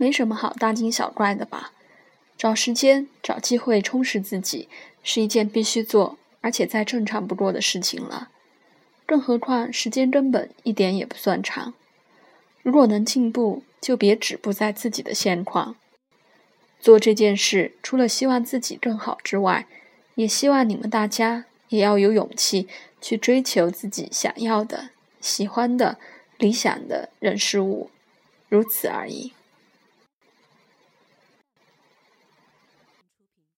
没什么好大惊小怪的吧。找时间找机会充实自己是一件必须做而且再正常不过的事情了。更何况时间根本一点也不算长。如果能进步就别止步在自己的现况。做这件事除了希望自己更好之外也希望你们大家也要有勇气去追求自己想要的喜欢的理想的人事物如此而已。